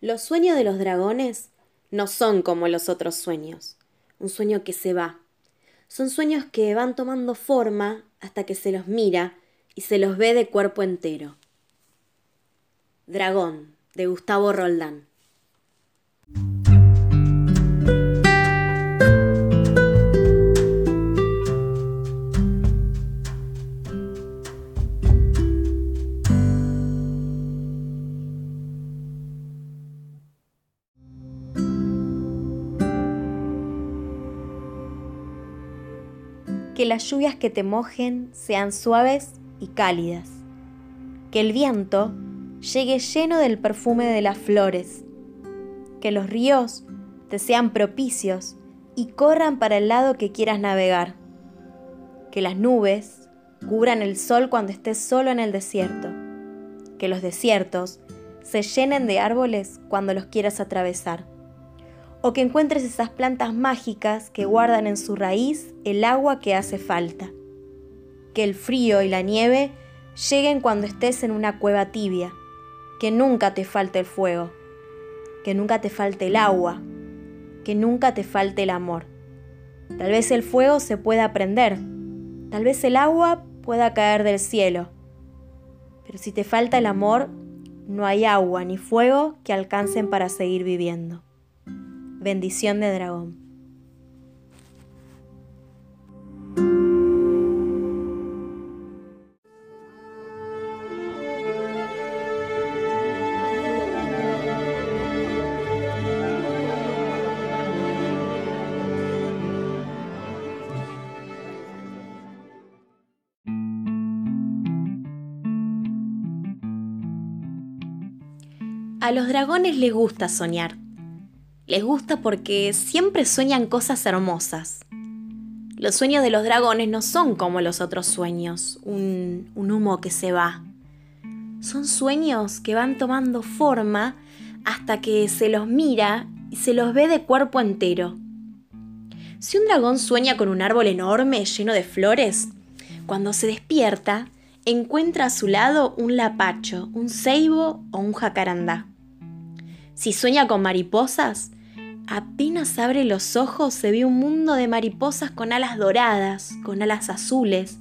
Los sueños de los dragones no son como los otros sueños, un sueño que se va. Son sueños que van tomando forma hasta que se los mira y se los ve de cuerpo entero. Dragón, de Gustavo Roldán. Que las lluvias que te mojen sean suaves y cálidas, que el viento llegue lleno del perfume de las flores, que los ríos te sean propicios y corran para el lado que quieras navegar, que las nubes cubran el sol cuando estés solo en el desierto, que los desiertos se llenen de árboles cuando los quieras atravesar o que encuentres esas plantas mágicas que guardan en su raíz el agua que hace falta. Que el frío y la nieve lleguen cuando estés en una cueva tibia. Que nunca te falte el fuego. Que nunca te falte el agua. Que nunca te falte el amor. Tal vez el fuego se pueda prender. Tal vez el agua pueda caer del cielo. Pero si te falta el amor, no hay agua ni fuego que alcancen para seguir viviendo. Bendición de dragón. A los dragones les gusta soñar. Les gusta porque siempre sueñan cosas hermosas. Los sueños de los dragones no son como los otros sueños, un, humo que se va. Son sueños que van tomando forma hasta que se los mira y se los ve de cuerpo entero. Si un dragón sueña con un árbol enorme lleno de flores, cuando se despierta, encuentra a su lado un lapacho, un ceibo o un jacarandá. Si sueña con mariposas, Apenas abre los ojos se ve un mundo de mariposas con alas doradas, con alas azules,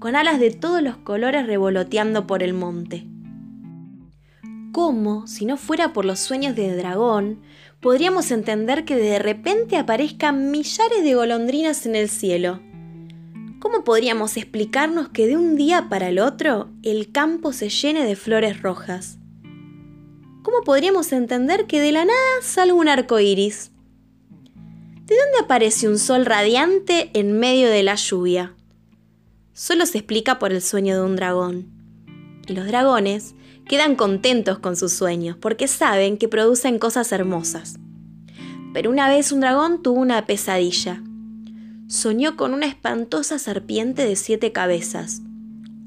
con alas de todos los colores revoloteando por el monte. ¿Cómo, si no fuera por los sueños de dragón, podríamos entender que de repente aparezcan millares de golondrinas en el cielo? ¿Cómo podríamos explicarnos que de un día para el otro el campo se llene de flores rojas? ¿Cómo podríamos entender que de la nada salga un arco iris? ¿De dónde aparece un sol radiante en medio de la lluvia? Solo se explica por el sueño de un dragón. Y los dragones quedan contentos con sus sueños porque saben que producen cosas hermosas. Pero una vez un dragón tuvo una pesadilla. Soñó con una espantosa serpiente de siete cabezas,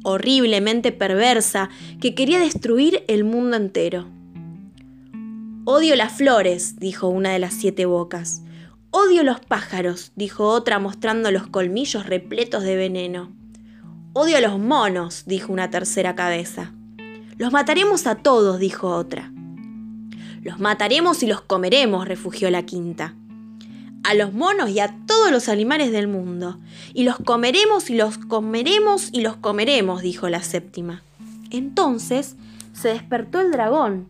horriblemente perversa, que quería destruir el mundo entero. Odio las flores, dijo una de las siete bocas. Odio los pájaros, dijo otra mostrando los colmillos repletos de veneno. Odio a los monos, dijo una tercera cabeza. Los mataremos a todos, dijo otra. Los mataremos y los comeremos, refugió la quinta. A los monos y a todos los animales del mundo. Y los comeremos y los comeremos y los comeremos, dijo la séptima. Entonces se despertó el dragón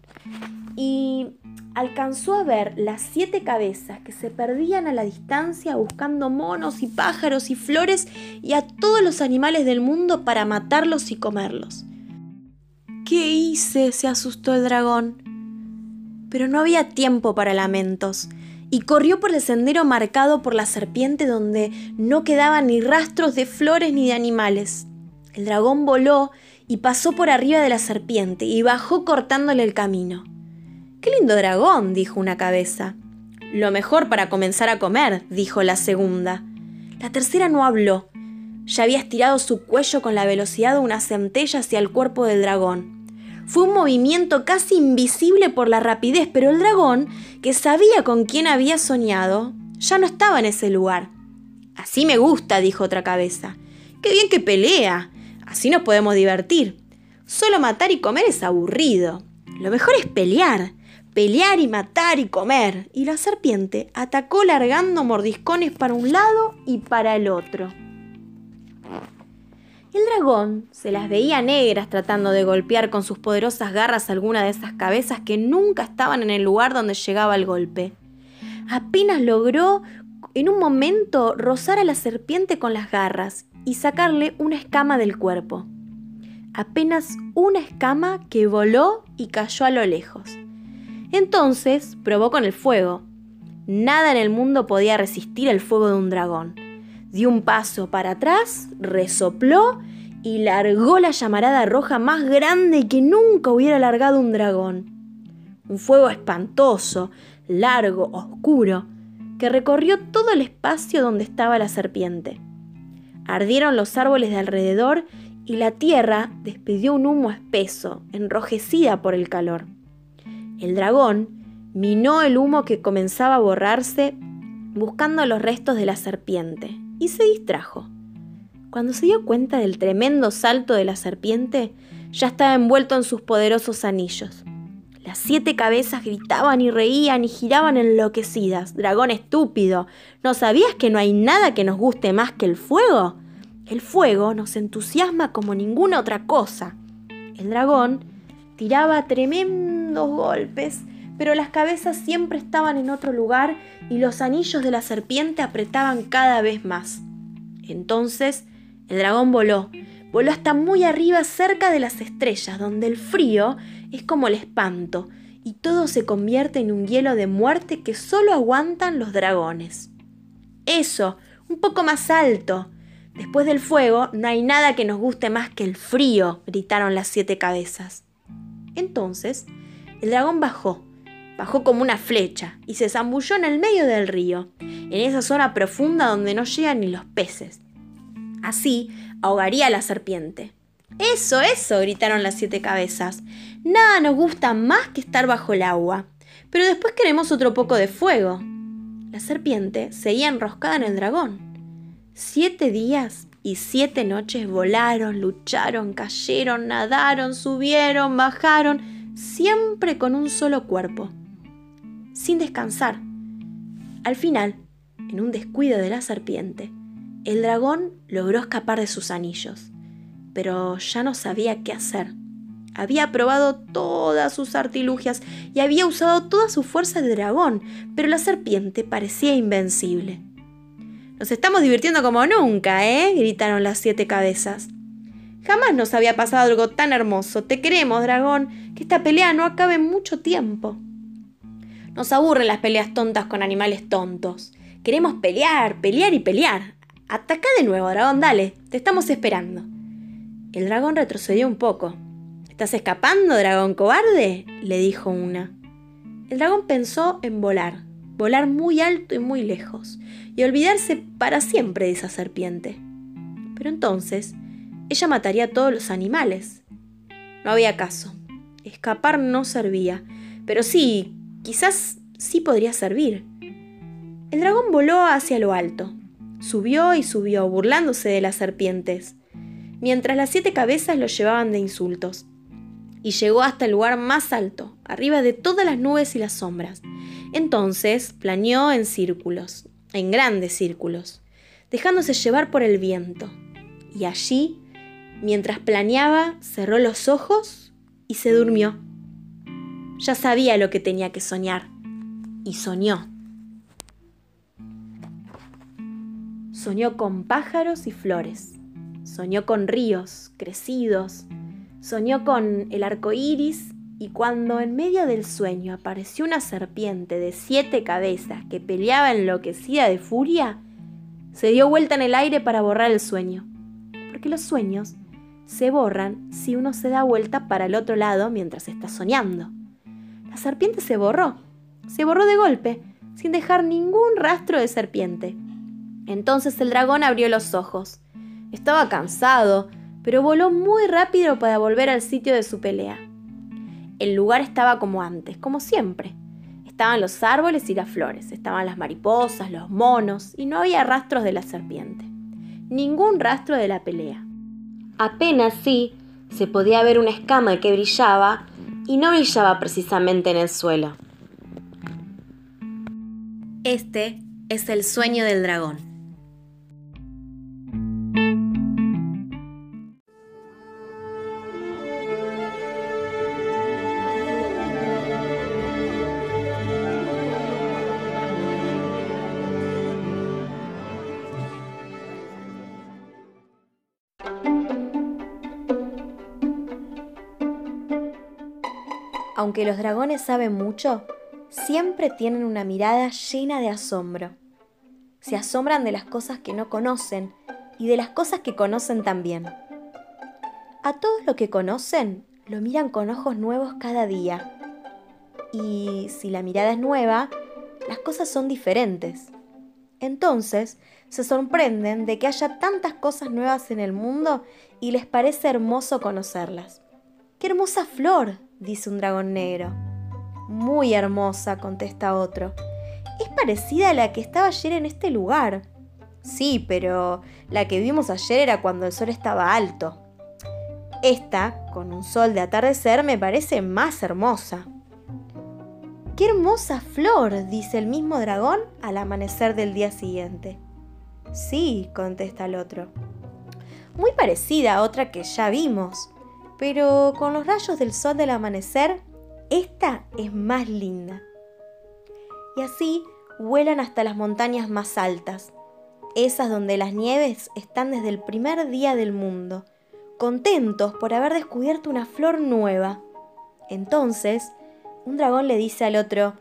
y alcanzó a ver las siete cabezas que se perdían a la distancia buscando monos y pájaros y flores y a todos los animales del mundo para matarlos y comerlos. ¿Qué hice? se asustó el dragón. Pero no había tiempo para lamentos, y corrió por el sendero marcado por la serpiente donde no quedaban ni rastros de flores ni de animales. El dragón voló y pasó por arriba de la serpiente y bajó cortándole el camino. Qué lindo dragón, dijo una cabeza. Lo mejor para comenzar a comer, dijo la segunda. La tercera no habló. Ya había estirado su cuello con la velocidad de una centella hacia el cuerpo del dragón. Fue un movimiento casi invisible por la rapidez, pero el dragón, que sabía con quién había soñado, ya no estaba en ese lugar. Así me gusta, dijo otra cabeza. Qué bien que pelea. Así nos podemos divertir. Solo matar y comer es aburrido. Lo mejor es pelear pelear y matar y comer. Y la serpiente atacó largando mordiscones para un lado y para el otro. El dragón se las veía negras tratando de golpear con sus poderosas garras alguna de esas cabezas que nunca estaban en el lugar donde llegaba el golpe. Apenas logró en un momento rozar a la serpiente con las garras y sacarle una escama del cuerpo. Apenas una escama que voló y cayó a lo lejos. Entonces probó con el fuego. Nada en el mundo podía resistir el fuego de un dragón. Dio un paso para atrás, resopló y largó la llamarada roja más grande que nunca hubiera largado un dragón. Un fuego espantoso, largo, oscuro, que recorrió todo el espacio donde estaba la serpiente. Ardieron los árboles de alrededor y la tierra despidió un humo espeso, enrojecida por el calor. El dragón minó el humo que comenzaba a borrarse buscando los restos de la serpiente y se distrajo. Cuando se dio cuenta del tremendo salto de la serpiente, ya estaba envuelto en sus poderosos anillos. Las siete cabezas gritaban y reían y giraban enloquecidas. Dragón estúpido, ¿no sabías que no hay nada que nos guste más que el fuego? El fuego nos entusiasma como ninguna otra cosa. El dragón tiraba golpes, pero las cabezas siempre estaban en otro lugar y los anillos de la serpiente apretaban cada vez más. Entonces el dragón voló, voló hasta muy arriba cerca de las estrellas, donde el frío es como el espanto y todo se convierte en un hielo de muerte que solo aguantan los dragones. Eso, un poco más alto. Después del fuego no hay nada que nos guste más que el frío, gritaron las siete cabezas. Entonces, el dragón bajó, bajó como una flecha y se zambulló en el medio del río, en esa zona profunda donde no llegan ni los peces. Así ahogaría a la serpiente. Eso, eso, gritaron las siete cabezas. Nada nos gusta más que estar bajo el agua. Pero después queremos otro poco de fuego. La serpiente seguía enroscada en el dragón. Siete días y siete noches volaron, lucharon, cayeron, nadaron, subieron, bajaron, siempre con un solo cuerpo, sin descansar. Al final, en un descuido de la serpiente, el dragón logró escapar de sus anillos, pero ya no sabía qué hacer. Había probado todas sus artilugias y había usado toda su fuerza de dragón, pero la serpiente parecía invencible. Nos estamos divirtiendo como nunca, ¿eh? gritaron las siete cabezas. Jamás nos había pasado algo tan hermoso. Te queremos, dragón, que esta pelea no acabe en mucho tiempo. Nos aburren las peleas tontas con animales tontos. Queremos pelear, pelear y pelear. Ataca de nuevo, dragón, dale. Te estamos esperando. El dragón retrocedió un poco. ¿Estás escapando, dragón cobarde? le dijo una. El dragón pensó en volar, volar muy alto y muy lejos, y olvidarse para siempre de esa serpiente. Pero entonces, ella mataría a todos los animales. No había caso. Escapar no servía, pero sí, quizás sí podría servir. El dragón voló hacia lo alto. Subió y subió, burlándose de las serpientes, mientras las siete cabezas lo llevaban de insultos. Y llegó hasta el lugar más alto, arriba de todas las nubes y las sombras. Entonces planeó en círculos, en grandes círculos, dejándose llevar por el viento. Y allí, mientras planeaba, cerró los ojos y se durmió. Ya sabía lo que tenía que soñar. Y soñó. Soñó con pájaros y flores. Soñó con ríos crecidos. Soñó con el arco iris y cuando en medio del sueño apareció una serpiente de siete cabezas que peleaba enloquecida de furia, se dio vuelta en el aire para borrar el sueño. Porque los sueños se borran si uno se da vuelta para el otro lado mientras está soñando. La serpiente se borró, se borró de golpe, sin dejar ningún rastro de serpiente. Entonces el dragón abrió los ojos. Estaba cansado, pero voló muy rápido para volver al sitio de su pelea. El lugar estaba como antes, como siempre. Estaban los árboles y las flores, estaban las mariposas, los monos, y no había rastros de la serpiente. Ningún rastro de la pelea. Apenas sí se podía ver una escama que brillaba y no brillaba precisamente en el suelo. Este es el sueño del dragón. Aunque los dragones saben mucho, siempre tienen una mirada llena de asombro. Se asombran de las cosas que no conocen y de las cosas que conocen también. A todo lo que conocen lo miran con ojos nuevos cada día. Y si la mirada es nueva, las cosas son diferentes. Entonces, se sorprenden de que haya tantas cosas nuevas en el mundo y les parece hermoso conocerlas. ¡Qué hermosa flor! Dice un dragón negro. Muy hermosa, contesta otro. Es parecida a la que estaba ayer en este lugar. Sí, pero la que vimos ayer era cuando el sol estaba alto. Esta, con un sol de atardecer, me parece más hermosa. ¡Qué hermosa flor! dice el mismo dragón al amanecer del día siguiente. Sí, contesta el otro. Muy parecida a otra que ya vimos, pero con los rayos del sol del amanecer esta es más linda. Y así vuelan hasta las montañas más altas, esas donde las nieves están desde el primer día del mundo, contentos por haber descubierto una flor nueva. Entonces, un dragón le dice al otro,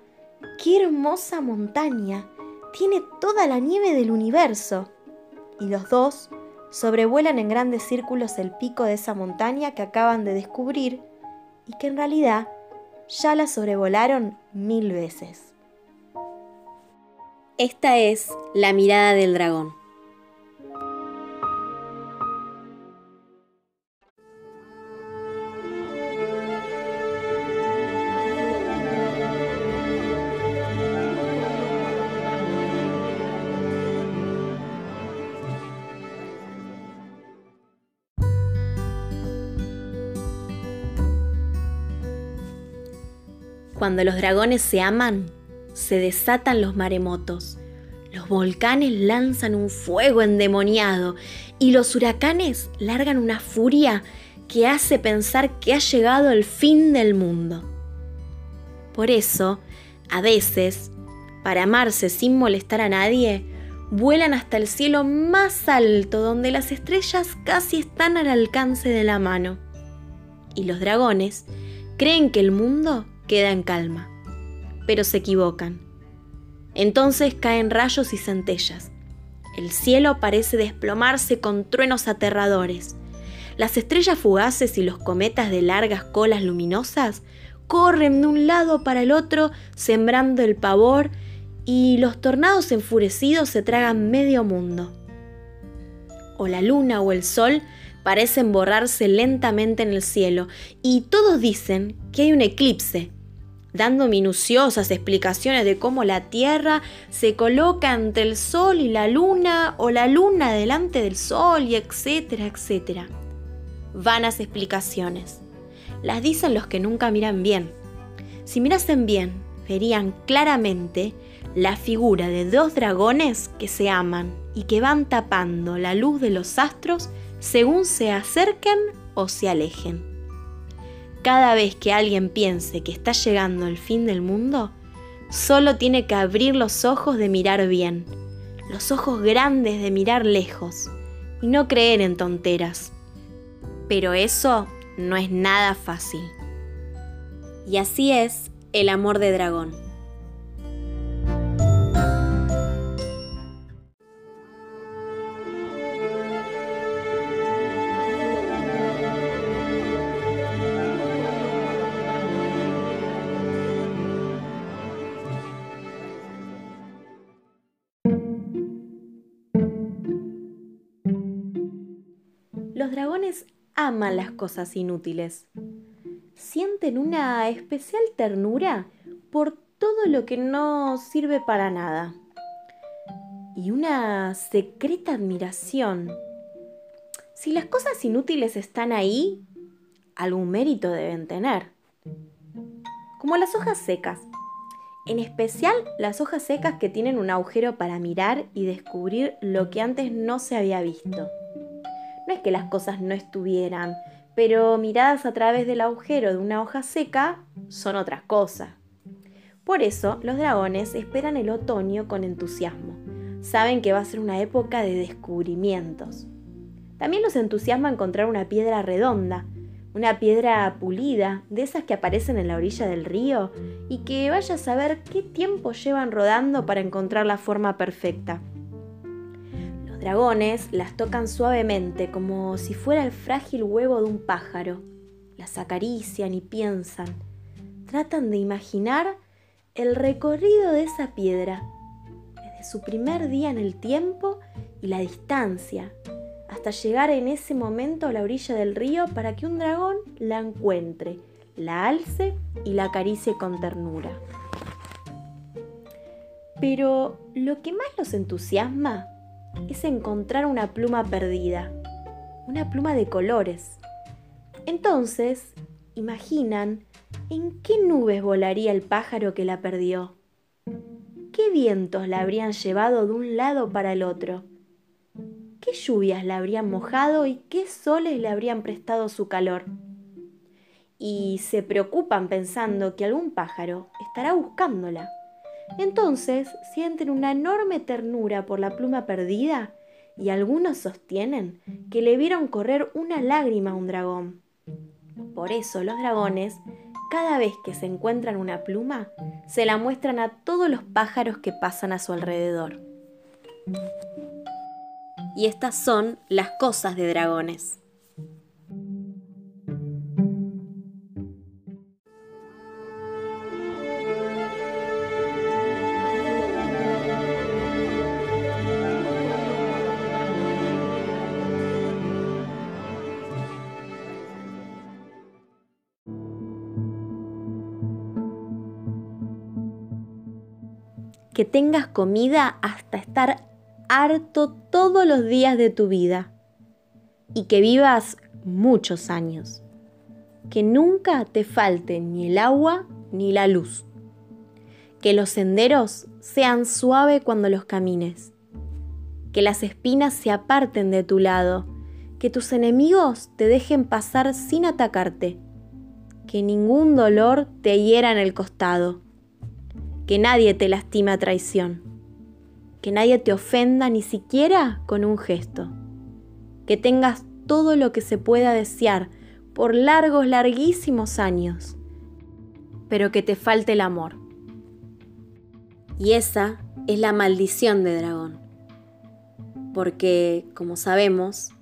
¡qué hermosa montaña! Tiene toda la nieve del universo. Y los dos sobrevuelan en grandes círculos el pico de esa montaña que acaban de descubrir y que en realidad ya la sobrevolaron mil veces. Esta es la mirada del dragón. Cuando los dragones se aman, se desatan los maremotos. Los volcanes lanzan un fuego endemoniado y los huracanes largan una furia que hace pensar que ha llegado el fin del mundo. Por eso, a veces, para amarse sin molestar a nadie, vuelan hasta el cielo más alto donde las estrellas casi están al alcance de la mano. Y los dragones creen que el mundo queda en calma. Pero se equivocan. Entonces caen rayos y centellas. El cielo parece desplomarse con truenos aterradores. Las estrellas fugaces y los cometas de largas colas luminosas corren de un lado para el otro sembrando el pavor y los tornados enfurecidos se tragan medio mundo. O la luna o el sol parecen borrarse lentamente en el cielo y todos dicen que hay un eclipse dando minuciosas explicaciones de cómo la Tierra se coloca entre el Sol y la Luna o la Luna delante del Sol y etcétera, etcétera. Vanas explicaciones. Las dicen los que nunca miran bien. Si mirasen bien, verían claramente la figura de dos dragones que se aman y que van tapando la luz de los astros según se acerquen o se alejen. Cada vez que alguien piense que está llegando el fin del mundo, solo tiene que abrir los ojos de mirar bien, los ojos grandes de mirar lejos y no creer en tonteras. Pero eso no es nada fácil. Y así es el amor de dragón. Aman las cosas inútiles. Sienten una especial ternura por todo lo que no sirve para nada. Y una secreta admiración. Si las cosas inútiles están ahí, algún mérito deben tener. Como las hojas secas. en especial las hojas secas que tienen un agujero para mirar y descubrir lo que antes no se había visto. No es que las cosas no estuvieran, pero miradas a través del agujero de una hoja seca son otras cosas. Por eso los dragones esperan el otoño con entusiasmo. Saben que va a ser una época de descubrimientos. También los entusiasma encontrar una piedra redonda, una piedra pulida, de esas que aparecen en la orilla del río, y que vaya a saber qué tiempo llevan rodando para encontrar la forma perfecta. Dragones las tocan suavemente como si fuera el frágil huevo de un pájaro. Las acarician y piensan. Tratan de imaginar el recorrido de esa piedra, desde su primer día en el tiempo y la distancia, hasta llegar en ese momento a la orilla del río para que un dragón la encuentre, la alce y la acaricie con ternura. Pero lo que más los entusiasma es encontrar una pluma perdida, una pluma de colores. Entonces, imaginan en qué nubes volaría el pájaro que la perdió. ¿Qué vientos la habrían llevado de un lado para el otro? qué lluvias la habrían mojado y qué soles le habrían prestado su calor. Y se preocupan pensando que algún pájaro estará buscándola. Entonces sienten una enorme ternura por la pluma perdida y algunos sostienen que le vieron correr una lágrima a un dragón. Por eso los dragones, cada vez que se encuentran una pluma, se la muestran a todos los pájaros que pasan a su alrededor y estas son las cosas de dragones. Que tengas comida hasta estar harto todos los días de tu vida y que vivas muchos años. Que nunca te falte ni el agua ni la luz. Que los senderos sean suaves cuando los camines. Que las espinas se aparten de tu lado. Que tus enemigos te dejen pasar sin atacarte. Que ningún dolor te hiera en el costado. Que nadie te lastime a traición que nadie te ofenda ni siquiera con un gesto, que tengas todo lo que se pueda desear por largos, larguísimos años, pero que te falte el amor. Y esa es la maldición de dragón, porque, como sabemos,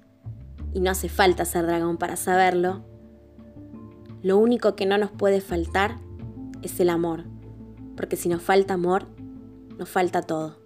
y no hace falta ser dragón para saberlo, lo único que no nos puede faltar es el amor, porque si nos falta amor, nos falta todo.